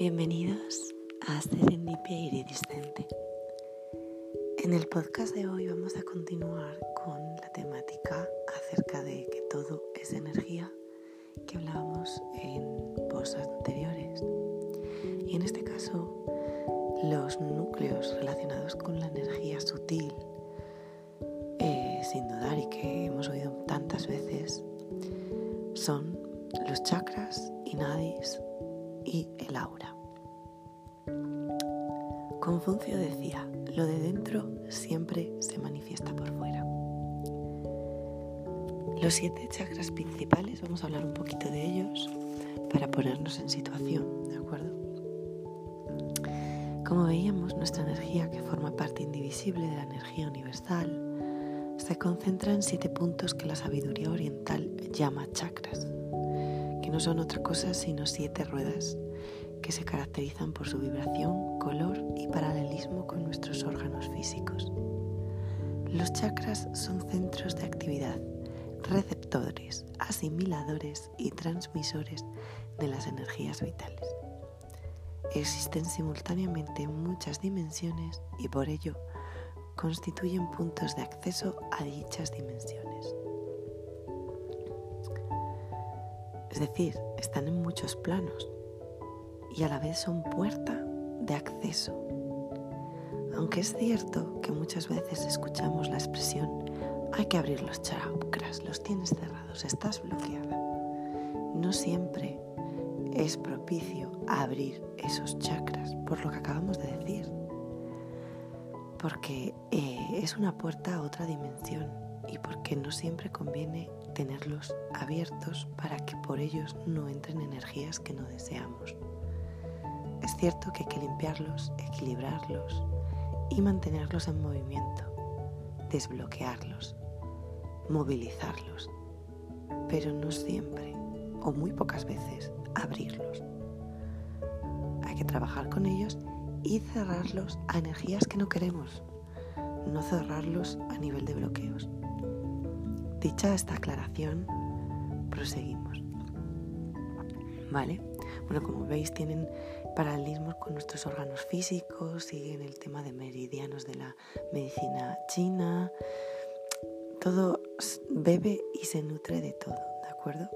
Bienvenidos a Serendipia Iridiscente. En el podcast de hoy vamos a continuar con la temática acerca de que todo es energía que hablábamos en posts anteriores. Y en este caso, los núcleos relacionados con la energía sutil, eh, sin dudar y que hemos oído tantas veces, son los chakras y nadis y el aura. Confucio decía, lo de dentro siempre se manifiesta por fuera. Los siete chakras principales, vamos a hablar un poquito de ellos para ponernos en situación, ¿de acuerdo? Como veíamos, nuestra energía, que forma parte indivisible de la energía universal, se concentra en siete puntos que la sabiduría oriental llama chakras no son otra cosa sino siete ruedas que se caracterizan por su vibración, color y paralelismo con nuestros órganos físicos. Los chakras son centros de actividad, receptores, asimiladores y transmisores de las energías vitales. Existen simultáneamente muchas dimensiones y por ello constituyen puntos de acceso a dichas dimensiones. Es decir, están en muchos planos y a la vez son puerta de acceso. Aunque es cierto que muchas veces escuchamos la expresión hay que abrir los chakras, los tienes cerrados, estás bloqueada. No siempre es propicio abrir esos chakras, por lo que acabamos de decir, porque eh, es una puerta a otra dimensión y porque no siempre conviene tenerlos abiertos para que por ellos no entren energías que no deseamos. Es cierto que hay que limpiarlos, equilibrarlos y mantenerlos en movimiento, desbloquearlos, movilizarlos, pero no siempre o muy pocas veces abrirlos. Hay que trabajar con ellos y cerrarlos a energías que no queremos, no cerrarlos a nivel de bloqueos. Dicha esta aclaración, proseguimos. ¿Vale? Bueno, como veis, tienen paralelismos con nuestros órganos físicos, siguen el tema de meridianos de la medicina china. Todo bebe y se nutre de todo, ¿de acuerdo?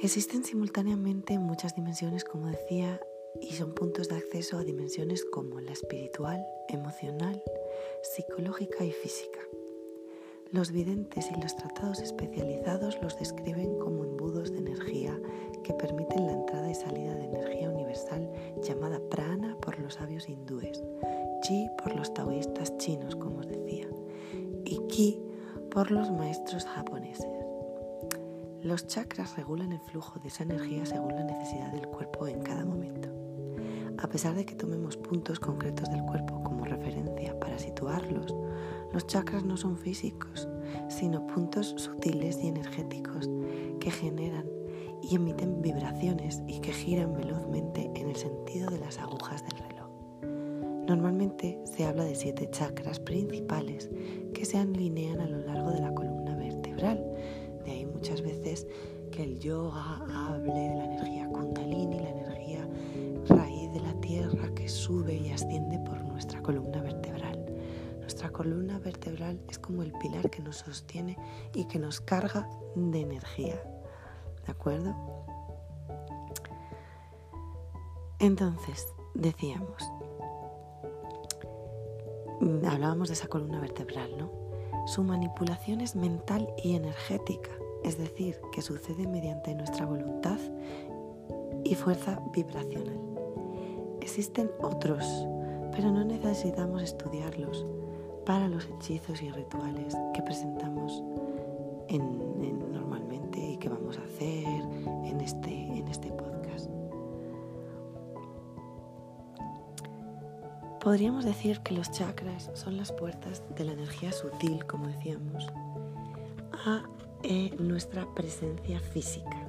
Existen simultáneamente muchas dimensiones, como decía, y son puntos de acceso a dimensiones como la espiritual, emocional, psicológica y física. Los videntes y los tratados especializados los describen como embudos de energía que permiten la entrada y salida de energía universal llamada prana por los sabios hindúes, chi por los taoístas chinos, como os decía, y ki por los maestros japoneses. Los chakras regulan el flujo de esa energía según la necesidad del cuerpo en cada momento. A pesar de que tomemos puntos concretos del cuerpo como referencia para situarlos, los chakras no son físicos, sino puntos sutiles y energéticos que generan y emiten vibraciones y que giran velozmente en el sentido de las agujas del reloj. Normalmente se habla de siete chakras principales que se alinean a lo largo de la columna vertebral. De ahí muchas veces que el yoga hable como el pilar que nos sostiene y que nos carga de energía. ¿De acuerdo? Entonces, decíamos, hablábamos de esa columna vertebral, ¿no? Su manipulación es mental y energética, es decir, que sucede mediante nuestra voluntad y fuerza vibracional. Existen otros, pero no necesitamos estudiarlos para los hechizos y rituales que presentamos normalmente y que vamos a hacer en este, en este podcast. Podríamos decir que los chakras son las puertas de la energía sutil, como decíamos, a eh, nuestra presencia física.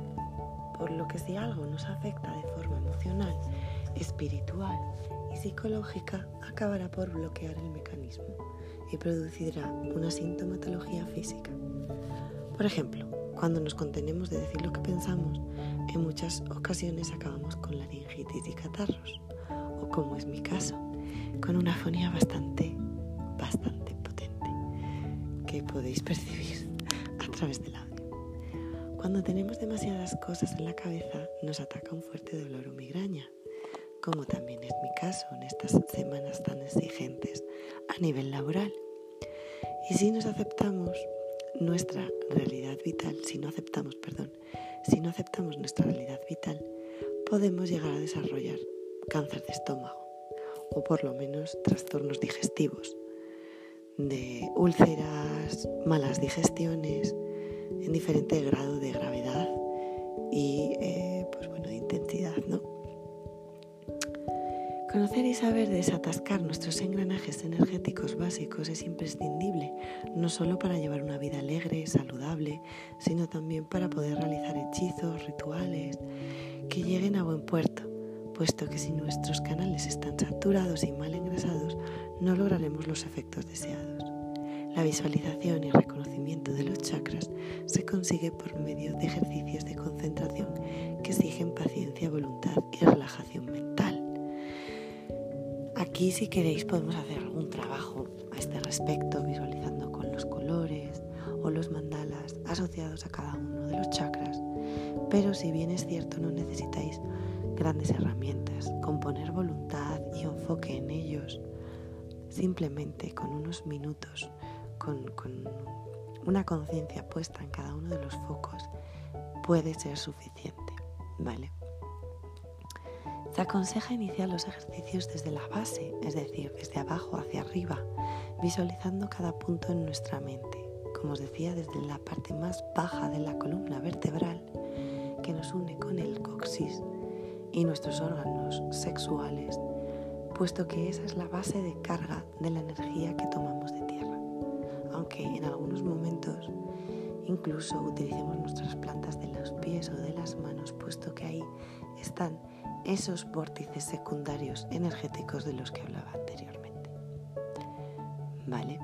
Por lo que si algo nos afecta de forma emocional, espiritual psicológica, acabará por bloquear el mecanismo y producirá una sintomatología física. Por ejemplo, cuando nos contenemos de decir lo que pensamos, en muchas ocasiones acabamos con laringitis y catarros, o como es mi caso, con una fonía bastante, bastante potente, que podéis percibir a través del audio. Cuando tenemos demasiadas cosas en la cabeza, nos ataca un fuerte dolor o migraña, como también es mi caso en estas semanas tan exigentes a nivel laboral. Y si nos aceptamos nuestra realidad vital, si no aceptamos, perdón, si no aceptamos nuestra realidad vital, podemos llegar a desarrollar cáncer de estómago o por lo menos trastornos digestivos, de úlceras, malas digestiones, en diferente grado de gravedad y eh, pues bueno, de intensidad, ¿no? Conocer y saber desatascar nuestros engranajes energéticos básicos es imprescindible, no solo para llevar una vida alegre, saludable, sino también para poder realizar hechizos, rituales que lleguen a buen puerto, puesto que si nuestros canales están saturados y mal engrasados, no lograremos los efectos deseados. La visualización y reconocimiento de los chakras se consigue por medio de ejercicios de concentración que exigen paciencia, voluntad y relajación mental. Aquí si queréis podemos hacer algún trabajo a este respecto, visualizando con los colores o los mandalas asociados a cada uno de los chakras. Pero si bien es cierto no necesitáis grandes herramientas, con poner voluntad y enfoque en ellos, simplemente con unos minutos, con, con una conciencia puesta en cada uno de los focos, puede ser suficiente, ¿vale? Se aconseja iniciar los ejercicios desde la base, es decir, desde abajo hacia arriba, visualizando cada punto en nuestra mente, como os decía, desde la parte más baja de la columna vertebral que nos une con el coxis y nuestros órganos sexuales, puesto que esa es la base de carga de la energía que tomamos de tierra, aunque en algunos momentos incluso utilicemos nuestras plantas de los pies o de las manos, puesto que ahí están esos vórtices secundarios energéticos de los que hablaba anteriormente. ¿Vale?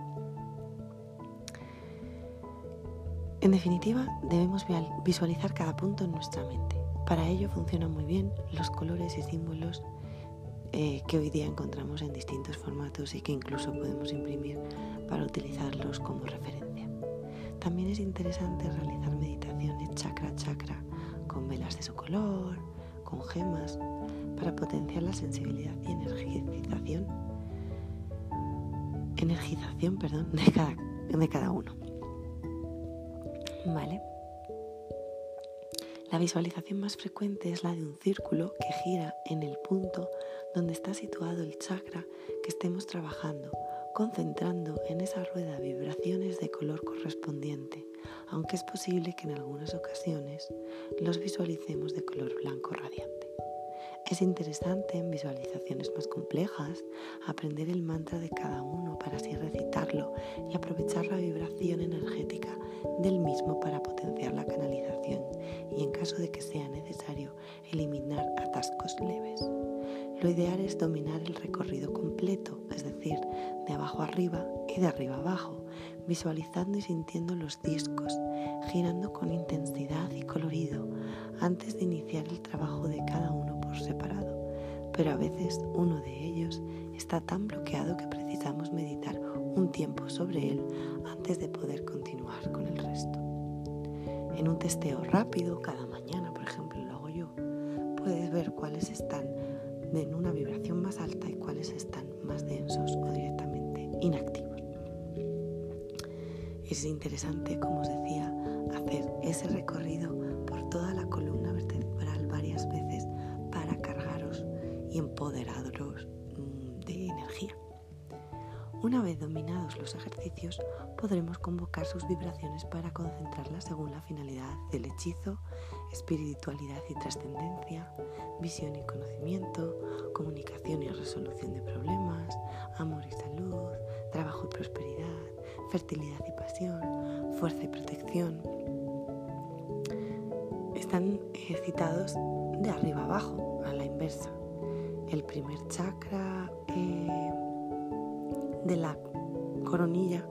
En definitiva, debemos visualizar cada punto en nuestra mente. Para ello funcionan muy bien los colores y símbolos eh, que hoy día encontramos en distintos formatos y que incluso podemos imprimir para utilizarlos como referencia. También es interesante realizar meditaciones chakra a chakra con velas de su color, con gemas para potenciar la sensibilidad y energización, energización perdón, de, cada, de cada uno. ¿Vale? La visualización más frecuente es la de un círculo que gira en el punto donde está situado el chakra que estemos trabajando, concentrando en esa rueda vibraciones de color correspondiente, aunque es posible que en algunas ocasiones los visualicemos de color blanco radiante. Es interesante en visualizaciones más complejas aprender el mantra de cada uno para así recitarlo y aprovechar la vibración energética del mismo para potenciar la canalización y en caso de que sea necesario eliminar atascos leves. Lo ideal es dominar el recorrido completo, es decir, de abajo arriba y de arriba abajo, visualizando y sintiendo los discos, girando con intensidad y colorido antes de iniciar el trabajo de cada uno separado, pero a veces uno de ellos está tan bloqueado que precisamos meditar un tiempo sobre él antes de poder continuar con el resto. En un testeo rápido, cada mañana, por ejemplo, lo hago yo, puedes ver cuáles están en una vibración más alta y cuáles están más densos o directamente inactivos. Es interesante, como os decía, hacer ese recorrido por toda la columna vertebral varias veces y empoderados mm, de energía. Una vez dominados los ejercicios, podremos convocar sus vibraciones para concentrarlas según la finalidad del hechizo, espiritualidad y trascendencia, visión y conocimiento, comunicación y resolución de problemas, amor y salud, trabajo y prosperidad, fertilidad y pasión, fuerza y protección. Están citados de arriba abajo, a la inversa el primer chakra eh, de la coronilla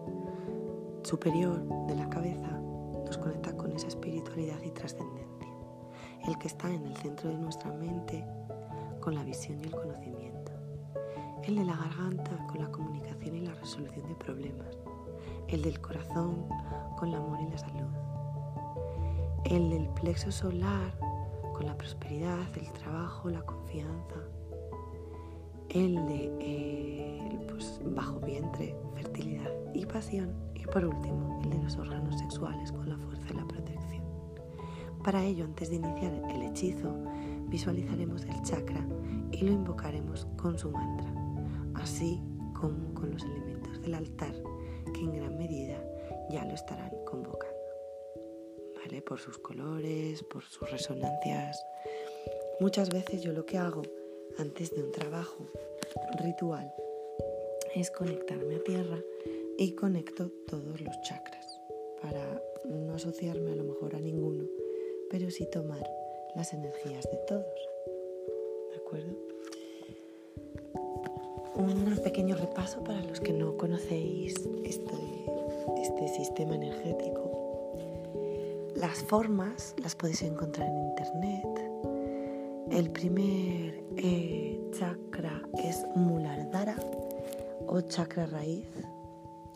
superior de la cabeza nos conecta con esa espiritualidad y trascendencia. el que está en el centro de nuestra mente con la visión y el conocimiento, el de la garganta con la comunicación y la resolución de problemas, el del corazón con el amor y la salud, el del plexo solar con la prosperidad, el trabajo, la confianza, el de eh, pues, bajo vientre, fertilidad y pasión, y por último, el de los órganos sexuales con la fuerza y la protección. Para ello, antes de iniciar el hechizo, visualizaremos el chakra y lo invocaremos con su mantra, así como con los elementos del altar, que en gran medida ya lo estarán convocando. ¿Vale? Por sus colores, por sus resonancias. Muchas veces yo lo que hago antes de un trabajo ritual es conectarme a tierra y conecto todos los chakras para no asociarme a lo mejor a ninguno, pero sí tomar las energías de todos. Un pequeño repaso para los que no conocéis este, este sistema energético. Las formas las podéis encontrar en internet. El primer eh, chakra es Mulardhara o chakra raíz.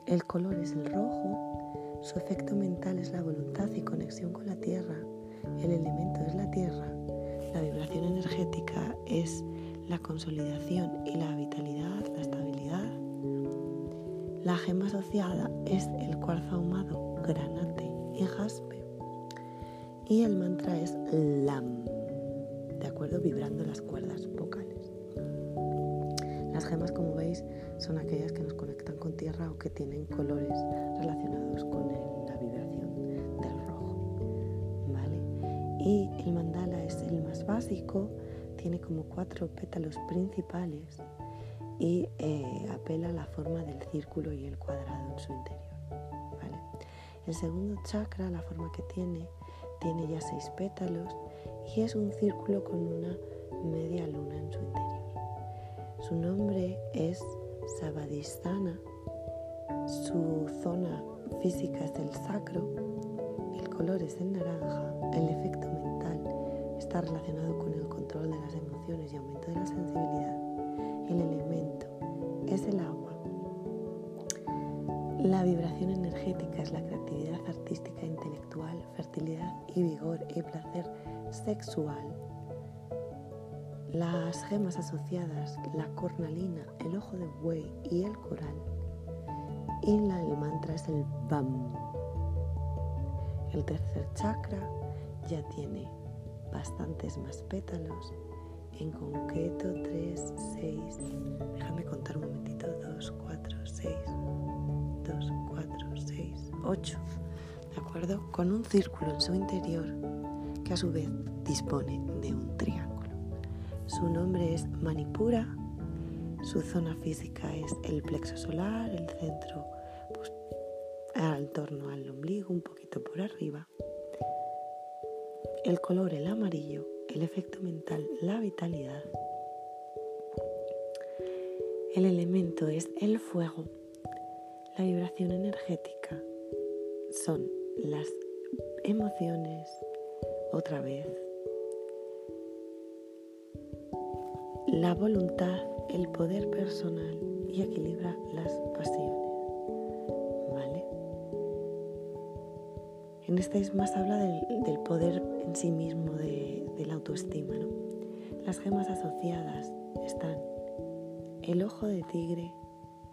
El color es el rojo. Su efecto mental es la voluntad y conexión con la tierra. El elemento es la tierra. La vibración energética es consolidación y la vitalidad, la estabilidad. La gema asociada es el cuarzo ahumado, granate y jaspe. Y el mantra es LAM, ¿de acuerdo? Vibrando las cuerdas vocales. Las gemas, como veis, son aquellas que nos conectan con tierra o que tienen colores relacionados con la vibración del rojo. ¿vale? Y el mandala es el más básico, tiene como cuatro pétalos principales y eh, apela a la forma del círculo y el cuadrado en su interior. ¿vale? El segundo chakra, la forma que tiene, tiene ya seis pétalos y es un círculo con una media luna en su interior. Su nombre es Sabadhisthana. Su zona física es el sacro. El color es el naranja. El efecto mental está relacionado con el la creatividad artística, intelectual, fertilidad y vigor y placer sexual. Las gemas asociadas, la cornalina, el ojo de buey y el coral. Y la, el mantra es el BAM. El tercer chakra ya tiene bastantes más pétalos, en concreto 3, 6, déjame contar un momentito, 2, 4, 6, 2, 4, 6, 8, ¿de acuerdo? Con un círculo en su interior que a su vez dispone de un triángulo. Su nombre es Manipura. Su zona física es el plexo solar, el centro pues, al torno al ombligo, un poquito por arriba. El color el amarillo, el efecto mental la vitalidad. El elemento es el fuego. La vibración energética son las emociones, otra vez la voluntad, el poder personal y equilibra las pasiones. ¿Vale? En este es más habla del, poder en sí mismo, de, la autoestima. ¿no? Las gemas asociadas están el ojo de tigre,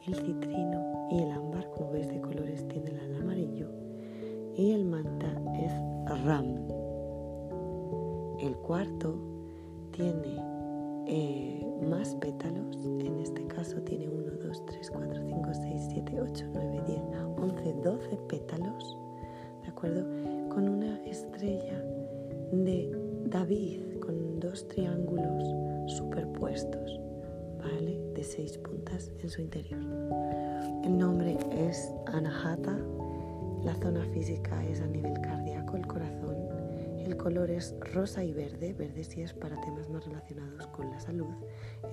el citrino y el ámbar, como veis de colores tiene el amarillo, y el manta es ram. El cuarto tiene eh, más pétalos, en este caso tiene 1, 2, 3, 4, 5, 6, 7, 8, 9, 10, 11, 12 pétalos, ¿de acuerdo? Con una estrella de David con dos triángulos superpuestos, ¿vale? De seis puntas en su interior. El nombre es Anahata, la zona física es a nivel cardíaco, el corazón el color es rosa y verde, verde si es para temas más relacionados con la salud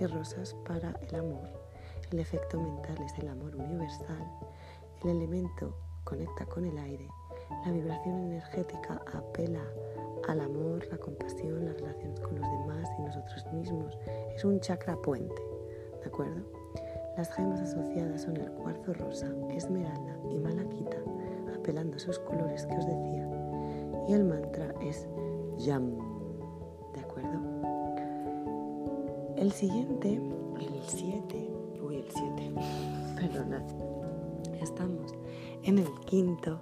y rosas para el amor. El efecto mental es el amor universal. El elemento conecta con el aire. La vibración energética apela al amor, la compasión, las relaciones con los demás y nosotros mismos. Es un chakra puente, ¿de acuerdo? Las gemas asociadas son el cuarzo rosa, esmeralda y malaquita, apelando a esos colores que os decía. Y el mantra es Yam, ¿de acuerdo? El siguiente, el 7, uy, el 7, perdonad, estamos en el quinto,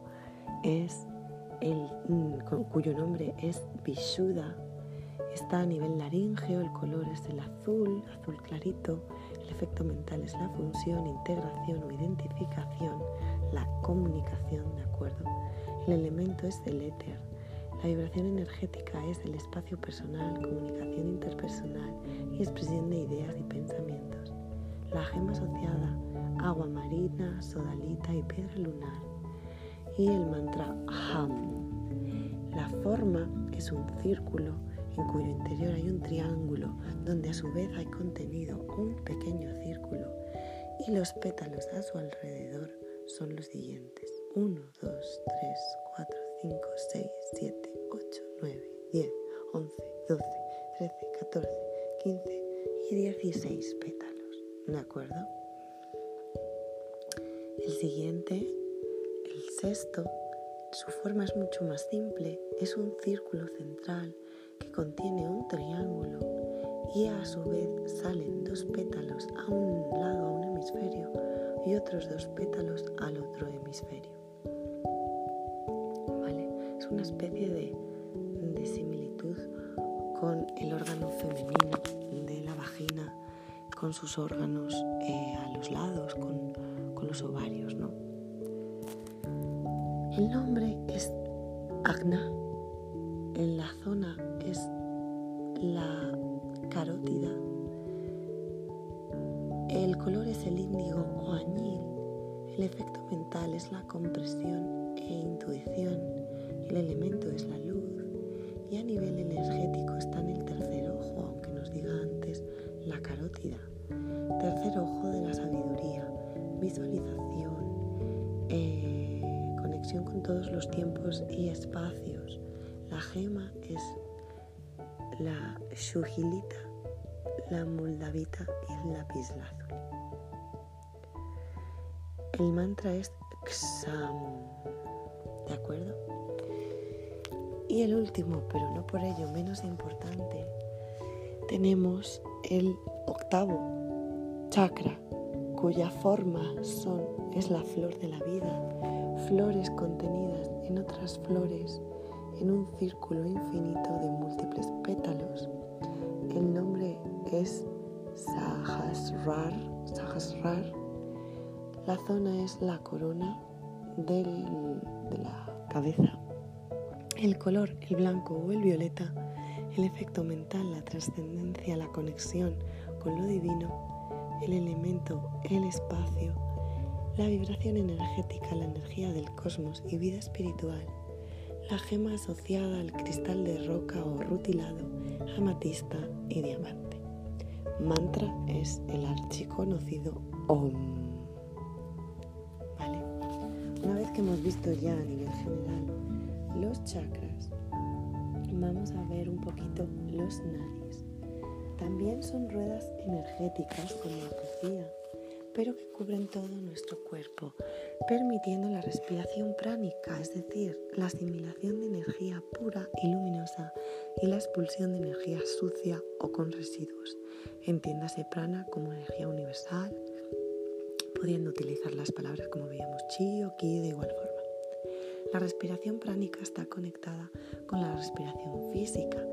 es el, mm, cuyo nombre es Vishuddha. Está a nivel laríngeo, el color es el azul, azul clarito, el efecto mental es la función, integración o identificación, la comunicación, ¿de acuerdo? El elemento es el éter. La vibración energética es el espacio personal, comunicación interpersonal y expresión de ideas y pensamientos. La gema asociada, agua marina, sodalita y piedra lunar y el mantra Ham. La forma es un círculo en cuyo interior hay un triángulo donde a su vez hay contenido un pequeño círculo y los pétalos a su alrededor son los siguientes. 1, 2, 3, 4, 5, 6, 7, 8, 9, 10, 11, 12, 13, 14, 15 y 16 pétalos. ¿De acuerdo? El siguiente Sexto, su forma es mucho más simple, es un círculo central que contiene un triángulo y a su vez salen dos pétalos a un lado, a un hemisferio, y otros dos pétalos al otro hemisferio. ¿Vale? Es una especie de, similitud con el órgano femenino de la vagina, con sus órganos eh, a los lados, con, con los ovarios, ¿no? El nombre es Agna. En la zona es la carótida. El color es el índigo o añil. El efecto mental es la compresión e intuición. El elemento es la luz. Y a nivel energético está en el tercer ojo, aunque nos diga antes la carótida. Tercer ojo de la sabiduría, visualización. Eh, con todos los tiempos y espacios. La gema es la shugilita, la moldavita y el lapislázuli. El mantra es Xam, ¿de acuerdo? Y el último, pero no por ello menos importante, tenemos el octavo chakra, cuya forma son, es la flor de la vida flores contenidas en otras flores en un círculo infinito de múltiples pétalos. El nombre es Sahasrar. Sahasrar. La zona es la corona de la cabeza. El color, el blanco o el violeta, el efecto mental, la trascendencia, la conexión con lo divino, el elemento, el espacio, la vibración energética, la energía del cosmos y vida espiritual, la gema asociada al cristal de roca o rutilado, amatista y diamante. Mantra es el archiconocido OM. ¿Vale? Una vez que hemos visto ya a nivel general los chakras, vamos a ver un poquito los nadis. También son ruedas energéticas, como decía, pero que cubren todo nuestro cuerpo, permitiendo la respiración pránica, es decir, la asimilación de energía pura y luminosa y la expulsión de energía sucia o con residuos. Entiéndase prana como energía universal, pudiendo utilizar las palabras como veíamos chi o ki de igual forma. La respiración pránica está conectada con la respiración física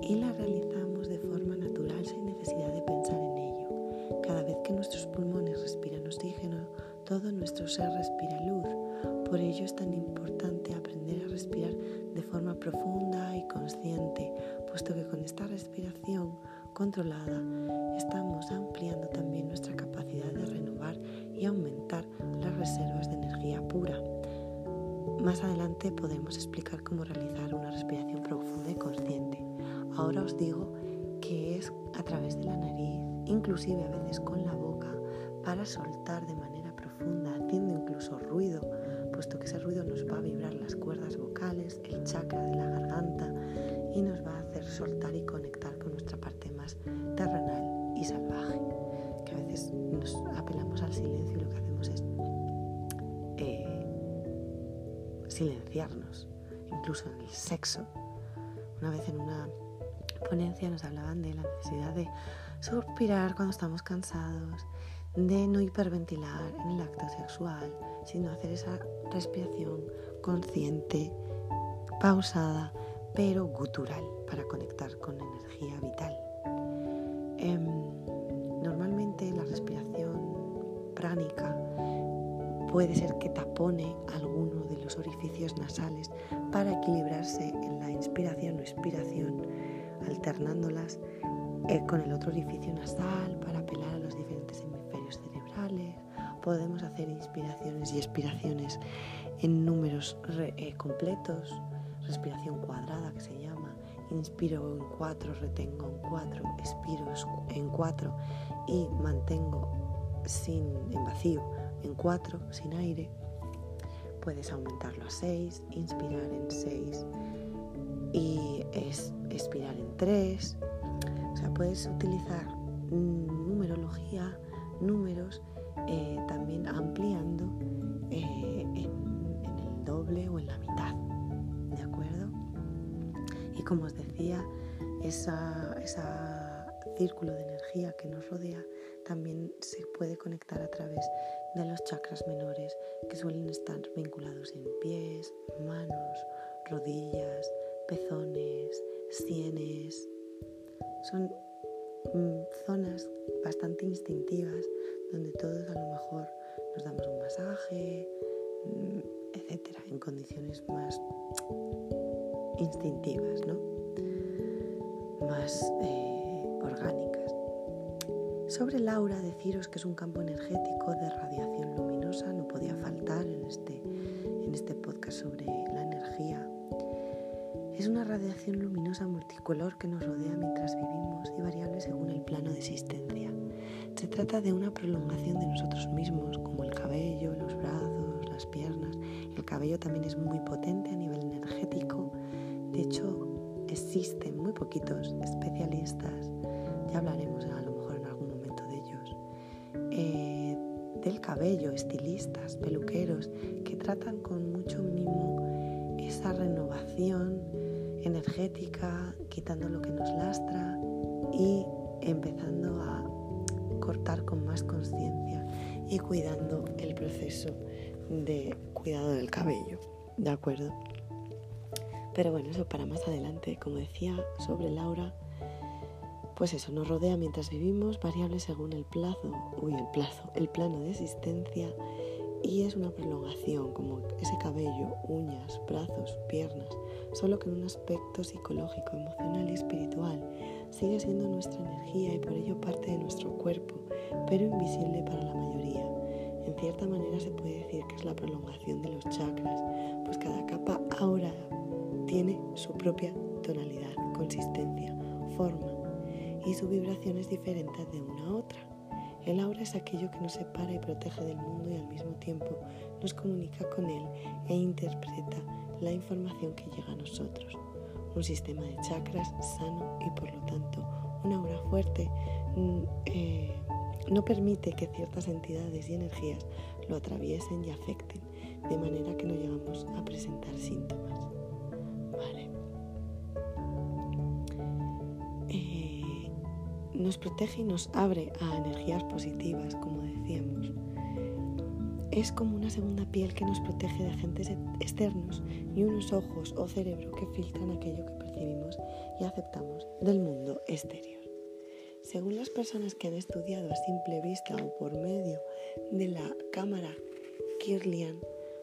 y la realizamos de forma natural sin necesidad de pensar en ello. Cada vez que nuestros pulmones respiran oxígeno, todo nuestro ser respira luz. Por ello es tan importante aprender a respirar de forma profunda y consciente, puesto que con esta respiración controlada estamos ampliando también nuestra capacidad de renovar y aumentar las reservas de energía pura. Más adelante podemos explicar cómo realizar una respiración profunda y consciente. Ahora os digo que es a través de la nariz, inclusive a veces con la boca, para soltar de manera profunda, haciendo incluso ruido, ese ruido nos va a vibrar las cuerdas vocales, el chakra de la garganta y nos va a hacer soltar y conectar con nuestra parte más terrenal y salvaje. Que a veces nos apelamos al silencio y lo que hacemos es eh, silenciarnos, incluso en el sexo. Una vez en una ponencia nos hablaban de la necesidad de suspirar cuando estamos cansados, de no hiperventilar en el acto sexual, sino hacer esa respiración consciente, pausada, pero gutural para conectar con energía vital. Em, normalmente la respiración pránica puede ser que tapone alguno de los orificios nasales para equilibrarse en la inspiración o expiración, alternándolas eh, con el otro orificio nasal para apelar a los diferentes. Podemos hacer inspiraciones y expiraciones en números eh, completos, respiración cuadrada que se llama. Inspiro en cuatro, retengo en cuatro, expiro en cuatro y mantengo sin, en vacío en cuatro, sin aire. Puedes aumentarlo a seis, inspirar en seis y expirar en tres o sea, puedes utilizar numerología, números, eh, también ampliando eh, en, el doble o en la mitad. ¿De acuerdo? Y como os decía, ese círculo de energía que nos rodea también se puede conectar a través de los chakras menores que suelen estar vinculados en pies, manos, rodillas, pezones, sienes, son mm, zonas bastante instintivas donde todos a lo mejor nos damos un masaje, mm, etcétera, en condiciones más instintivas, ¿no? más eh, orgánicas. Sobre el aura, deciros que es un campo energético de radiación luminosa, no podía faltar en este, en este podcast sobre la energía es una radiación luminosa multicolor que nos rodea mientras vivimos y variable según el plano de existencia. Se trata de una prolongación de nosotros mismos, como el cabello, los brazos, las piernas. El cabello también es muy potente a nivel energético. De hecho, existen muy poquitos especialistas, ya hablaremos a lo mejor en algún momento de ellos, eh, del cabello, estilistas, peluqueros, que tratan con mucho mimo esa renovación energética, quitando lo que nos lastra y empezando a con más conciencia y cuidando el proceso de cuidado del cabello, ¿de acuerdo? Pero bueno, eso para más adelante, como decía, sobre Laura, pues eso nos rodea mientras vivimos, variable según el plazo, uy, el plazo, el plano de existencia y es una prolongación como ese cabello, uñas, brazos, piernas, solo que en un aspecto psicológico, emocional y espiritual. Sigue siendo nuestra energía y por ello parte de nuestro cuerpo, pero invisible para la mayoría. En cierta manera se puede decir que es la prolongación de los chakras, pues cada capa ahora tiene su propia tonalidad, consistencia, forma y su vibración es diferente de una a otra. El aura es aquello que nos separa y protege del mundo y al mismo tiempo nos comunica con él e interpreta la información que llega a nosotros. Un sistema de chakras sano y por lo tanto una aura fuerte mm, eh, no permite que ciertas entidades y energías lo atraviesen y afecten, de manera que no llegamos a presentar síntomas. Vale. nos protege y nos abre a energías positivas, como decíamos. Es como una segunda piel que nos protege de agentes externos y unos ojos o cerebro que filtran aquello que percibimos y aceptamos del mundo exterior. Según las personas que han estudiado a simple vista o por medio de la cámara Kirlian,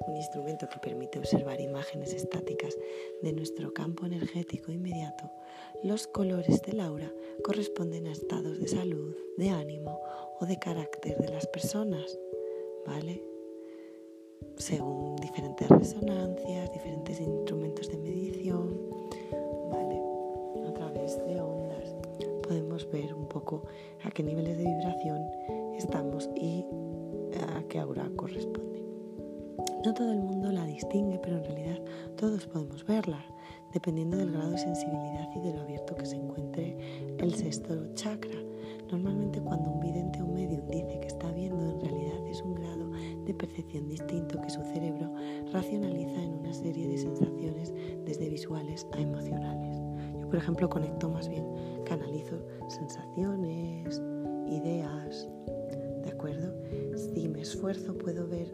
un instrumento que permite observar imágenes estáticas de nuestro campo energético inmediato, los colores del aura corresponden a estados de salud, de ánimo o de carácter de las personas, ¿vale? Según diferentes resonancias, diferentes instrumentos de medición, ¿vale? A través de ondas podemos ver un poco a qué niveles de vibración estamos y a qué aura corresponde. No todo el mundo la distingue, pero en realidad todos podemos verla, dependiendo del grado de sensibilidad y de lo abierto que se encuentre el sexto chakra. Normalmente cuando un vidente o un medium dice que está viendo, en realidad es un grado de percepción distinto que su cerebro racionaliza en una serie de sensaciones desde visuales a emocionales. Yo, por ejemplo, conecto más bien, canalizo sensaciones, ideas, ¿de acuerdo? Si me esfuerzo puedo ver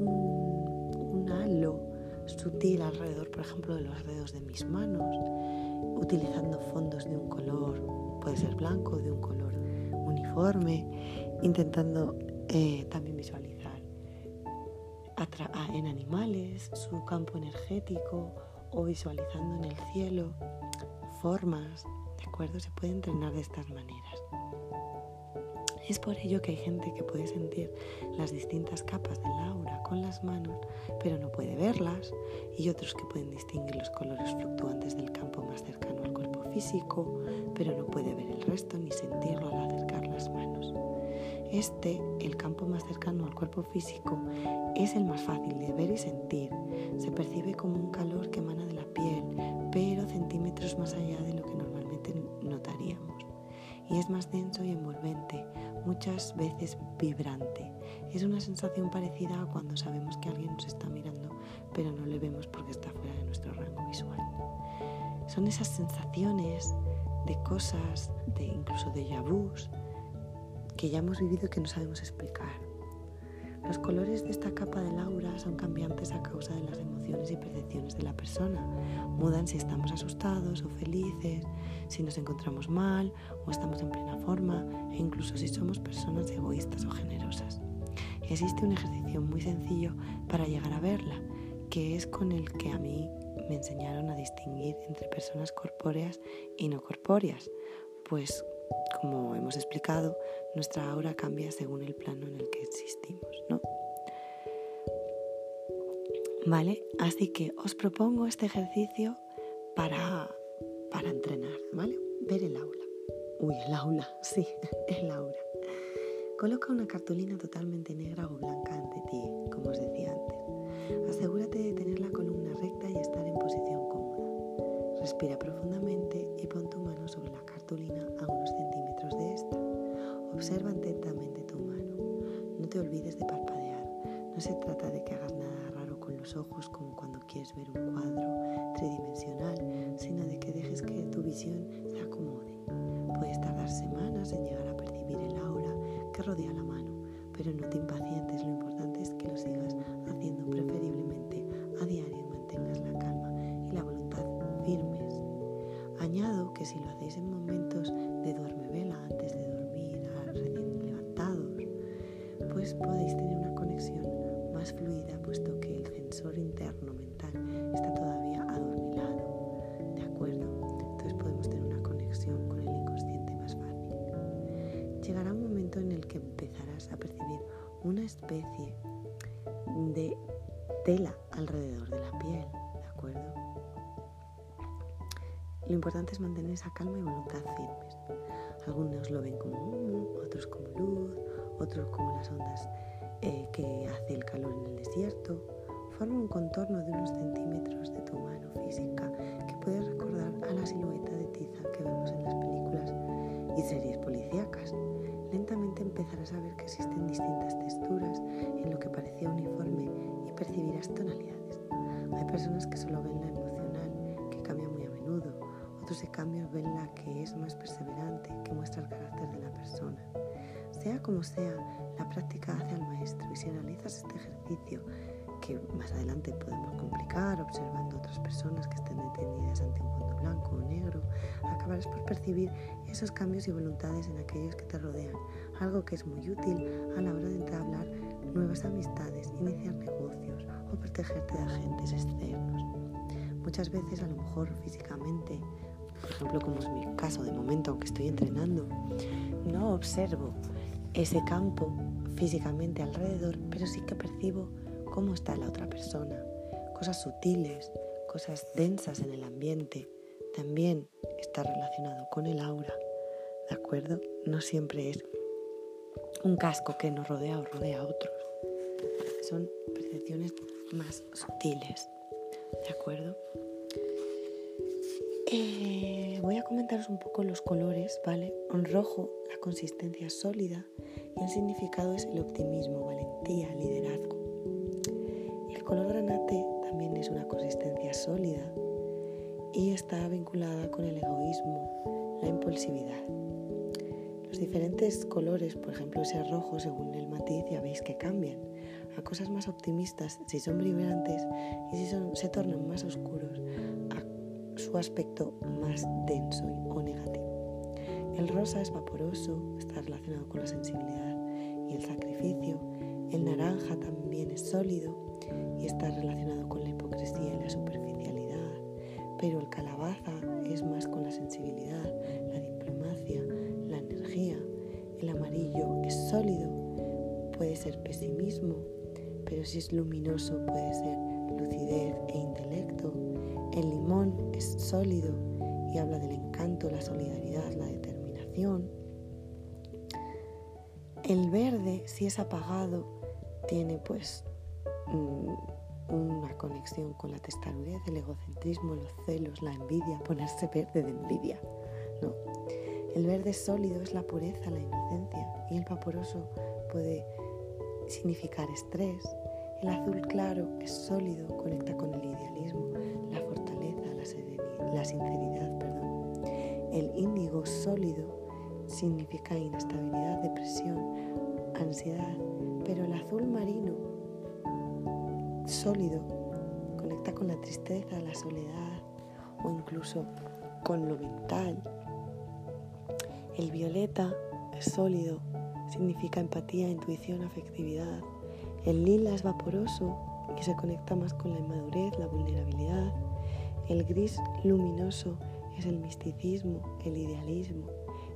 un, halo sutil alrededor, por ejemplo, de los dedos de mis manos, utilizando fondos de un color, puede ser blanco, de un color uniforme, intentando eh, también visualizar en animales su campo energético o visualizando en el cielo formas, ¿de acuerdo? Se puede entrenar de estas maneras. Es por ello que hay gente que puede sentir las distintas capas del aura con las manos, pero no puede verlas, y otros que pueden distinguir los colores fluctuantes del campo más cercano al cuerpo físico, pero no puede ver el resto ni sentirlo al acercar las manos. Este, el campo más cercano al cuerpo físico, es el más fácil de ver y sentir. Se percibe como un calor que emana de la piel, pero centímetros más allá de lo que normalmente notaríamos. Y es más denso y envolvente, muchas veces vibrante. Es una sensación parecida a cuando sabemos que alguien nos está mirando, pero no le vemos porque está fuera de nuestro rango visual. Son esas sensaciones de cosas, de incluso de vus, que ya hemos vivido y que no sabemos explicar. Los colores de esta capa del aura son cambiantes a causa de las emociones y percepciones de la persona. Mudan si estamos asustados o felices, si nos encontramos mal o estamos en plena forma e incluso si somos personas egoístas o generosas. Existe un ejercicio muy sencillo para llegar a verla, que es con el que a mí me enseñaron a distinguir entre personas corpóreas y no corpóreas, pues como hemos explicado, nuestra aura cambia según el plano en el que existimos, ¿no? ¿Vale? Así que os propongo este ejercicio para, para entrenar, ¿vale? Ver el aula. Uy, el aula, sí, el aura. Coloca una cartulina totalmente negra o blanca ante ti, como os decía antes. Asegúrate de tener la columna recta y estar en posición cómoda. Respira profundamente y pon tu mano sobre la cartulina a unos centímetros de esta. Observa atentamente tu mano. No te olvides de parpadear. No se trata de que hagas nada raro con los ojos como cuando quieres ver un cuadro tridimensional, sino de que dejes que tu visión se acomode. Puedes tardar semanas en llegar a percibir el aura que rodea la mano, pero no te impacientes. Lo importante es que lo sigas una especie de tela alrededor de la piel, ¿de acuerdo? Lo importante es mantener esa calma y voluntad firmes. Algunos lo ven como humo, otros como luz, otros como las ondas eh, que hace el calor en el desierto, forma un contorno de unos centímetros de tu mano física que puede recordar a la silueta de tiza que vemos en las películas y series policíacas. Lentamente empezarás a ver que existen distintas texturas en lo que parecía uniforme y percibirás tonalidades. Hay personas que solo ven la emocional, que cambia muy a menudo. Otros, en cambio, ven la que es más perseverante, que muestra el carácter de la persona. Sea como sea, la práctica hace al maestro y si realizas este ejercicio, que más adelante podemos complicar observando otras personas que estén detenidas ante un fondo blanco o negro, acabarás por percibir esos cambios y voluntades en aquellos que te rodean, algo que es muy útil a la hora de entablar nuevas amistades, iniciar negocios o protegerte de agentes externos. Muchas veces a lo mejor físicamente, por ejemplo como es mi caso de momento, aunque estoy entrenando, no observo ese campo físicamente alrededor, pero sí que percibo cómo está la otra persona, cosas sutiles, cosas densas en el ambiente. También está relacionado con el aura, ¿de acuerdo? No siempre es un casco que nos rodea o rodea a otros. Son percepciones más sutiles. ¿De acuerdo? Eh, voy a comentaros un poco los colores, ¿vale? En rojo la consistencia sólida y el significado es el optimismo, valentía, liderazgo. Color granate también es una consistencia sólida y está vinculada con el egoísmo, la impulsividad. Los diferentes colores, por ejemplo ese rojo según el matiz, ya veis que cambian a cosas más optimistas si son vibrantes y si son, se tornan más oscuros su aspecto más denso o negativo. El rosa es vaporoso, está relacionado con la sensibilidad y el sacrificio. El naranja también es sólido y está relacionado con la hipocresía y la superficialidad. Pero el calabaza es más con la sensibilidad, la diplomacia, la energía. El amarillo es sólido, puede ser pesimismo, pero si es luminoso puede ser lucidez e intelecto. El limón es sólido y habla del encanto, la solidaridad, la determinación. El verde, si es apagado, tiene pues una conexión con la testarudez, el egocentrismo, los celos, la envidia, ponerse verde de envidia. ¿no? El verde sólido es la pureza, la inocencia y el vaporoso puede significar estrés. El azul claro es sólido, conecta con el idealismo, la la sinceridad, perdón. El índigo sólido significa inestabilidad, depresión, ansiedad, pero el azul marino sólido conecta con la tristeza, la soledad o incluso con lo mental. El violeta es sólido, significa empatía, intuición, afectividad. El lila es vaporoso y se conecta más con la inmadurez, la vulnerabilidad. El gris luminoso es el misticismo, el idealismo.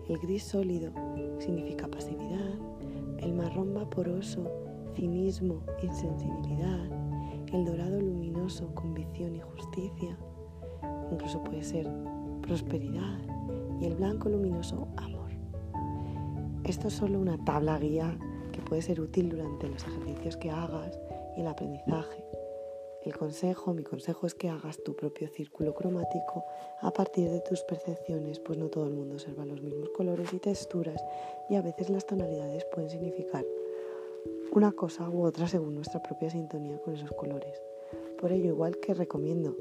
El gris sólido significa pasividad. El marrón vaporoso, cinismo, insensibilidad. El dorado luminoso, convicción y justicia. Incluso puede ser prosperidad. Y el blanco luminoso, amor. Esto es solo una tabla guía que puede ser útil durante los ejercicios que hagas y el aprendizaje. El consejo, mi consejo es que hagas tu propio círculo cromático a partir de tus percepciones, pues no todo el mundo observa los mismos colores y texturas y a veces las tonalidades pueden significar una cosa u otra según nuestra propia sintonía con esos colores. Por ello, igual que recomiendo,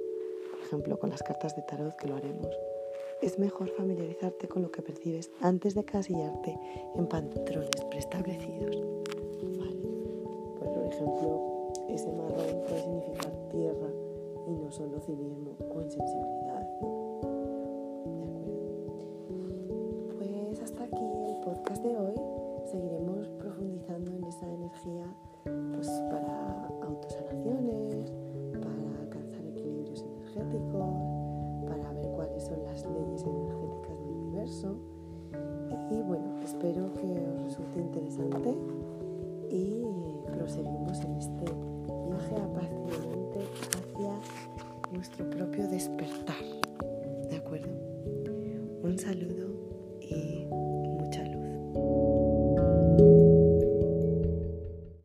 por ejemplo, con las cartas de tarot que lo haremos, es mejor familiarizarte con lo que percibes antes de casillarte en patrones preestablecidos. Por ejemplo, ese marrón puede significar tierra y no solo cinismo o insensibilidad. ¿De acuerdo? Pues hasta aquí el podcast de hoy.